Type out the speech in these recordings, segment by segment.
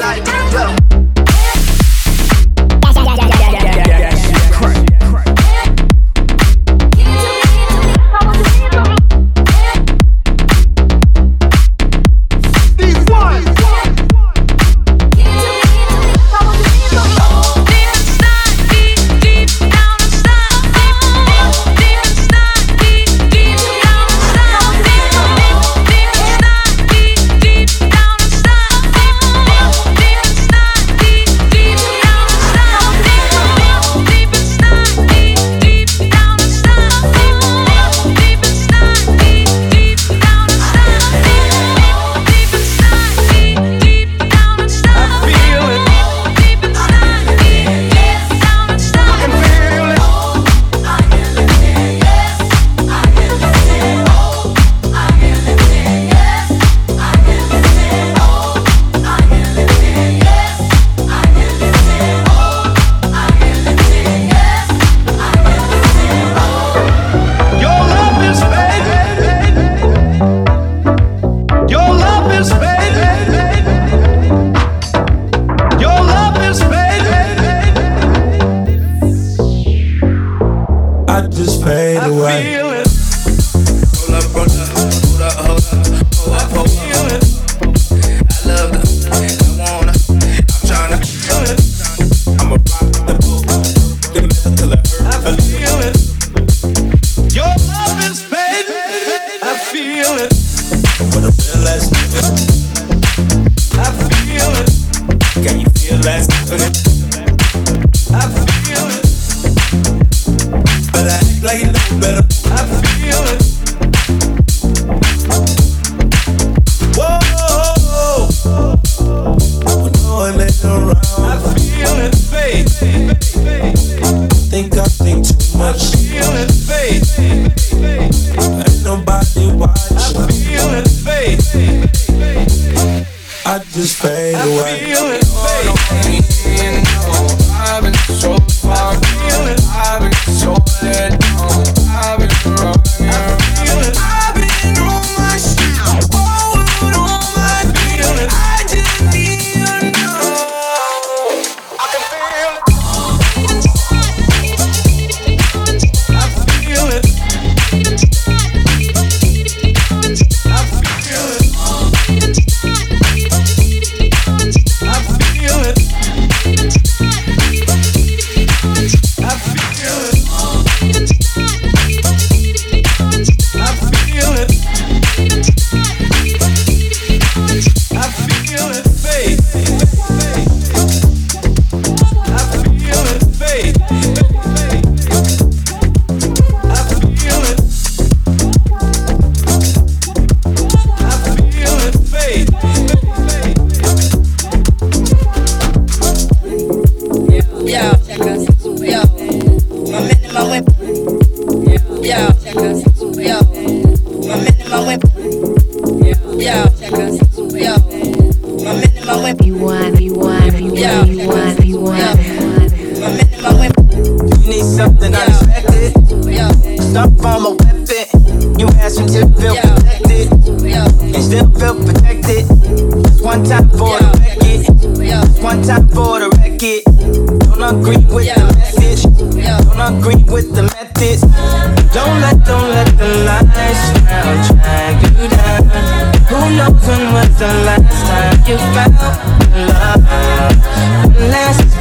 life. Can you feel? I feel it. Better act like you know better. I feel it. Whoa, when no one around. I feel it. Fade. Think I think too much. I feel it. Fade. Ain't nobody watching. I feel it. Fade. I just fade away. Feel it. Fade. Weapon. You ask him to feel protected. And still feel protected. Just one time for the record. One time for the record. Don't agree with the message. Don't agree with the methods. Don't let, don't let the lifestyle drag you down. Who knows when was the last time you found love? Last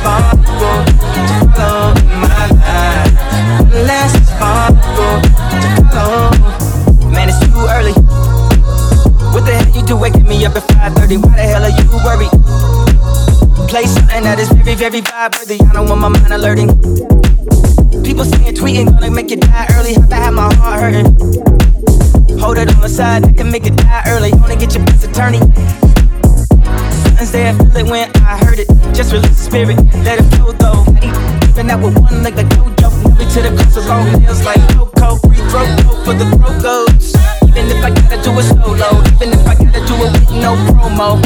that is very, very vibe worthy. I don't want my mind alerting. People saying tweeting gonna make you die early. Have to have my heart hurting. Hold it on the side, that can make it die early. Wanna get your best attorney. Something's there, feel it when I heard it. Just release the spirit, let it flow though. Even that with one leg like dojo. Never to the coast of long nails like Coco. Free throw go for the throw goes. Even if I gotta do it solo, even if I gotta do it with no promo.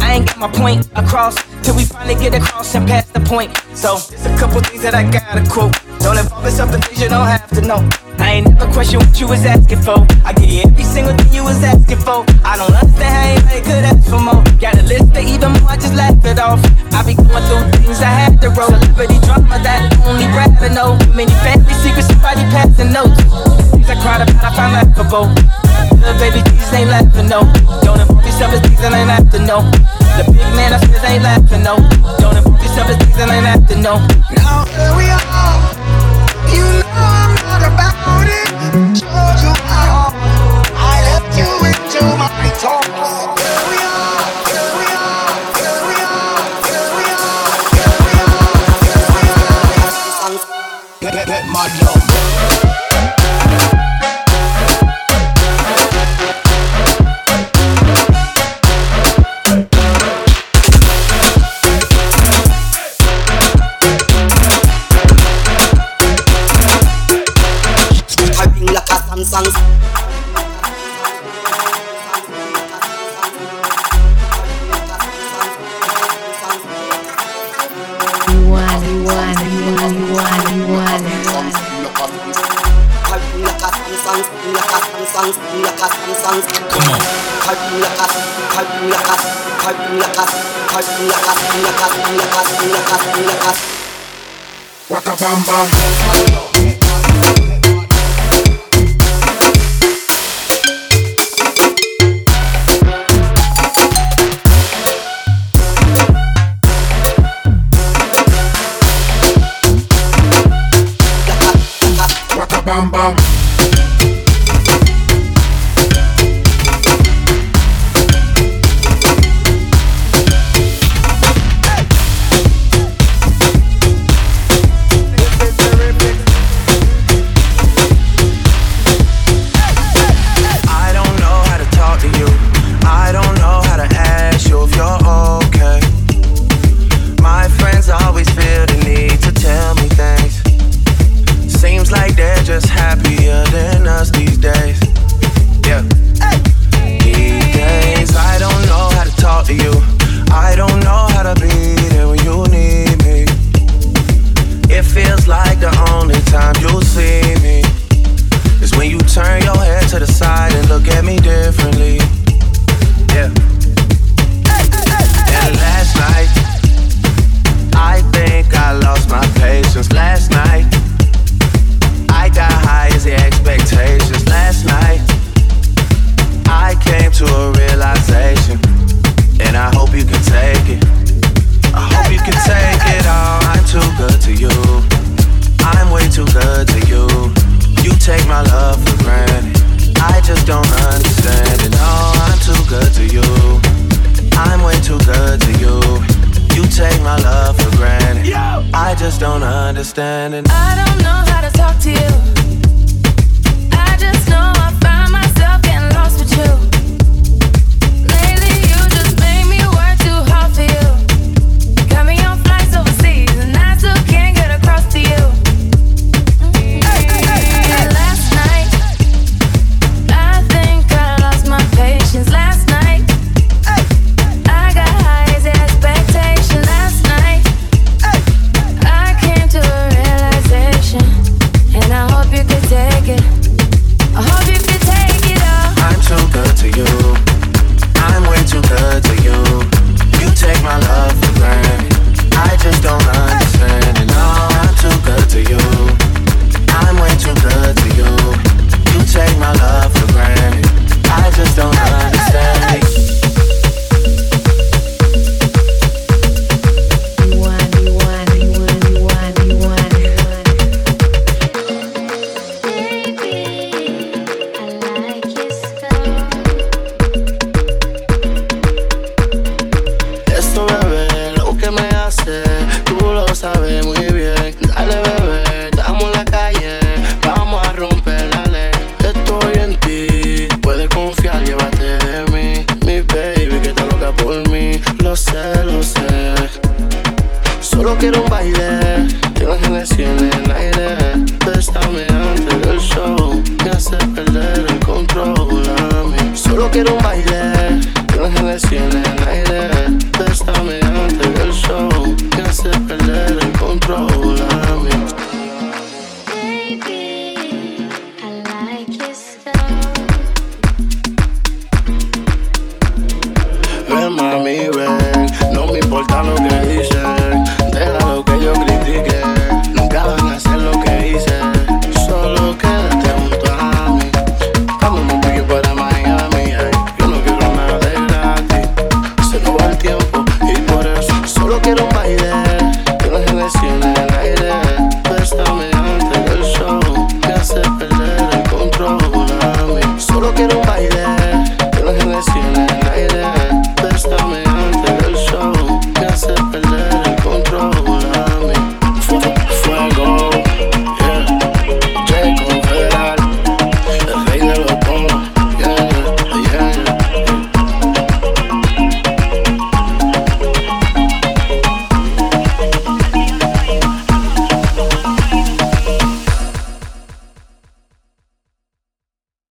I ain't got my point across till we finally get across and pass the point. So there's a couple things that I gotta quote. Don't involve yourself in things you don't have to know. I ain't never question what you was asking for. I give you every single thing you was asking for. I don't understand how anybody could ask for more. Got a list of even more, I just laugh it off. I be going through things I had to roll. Celebrity drama that only Brad know. Many family secrets, somebody passing notes. Things I cried about, I find laughable. Little baby, these ain't laughing, no. Don't involve yourself in things that ain't have to know. The big man upstairs ain't laughing, no. Don't involve yourself in things that ain't to know. Now here we are. Bam bam. Don't understand it. I don't know how to talk to you.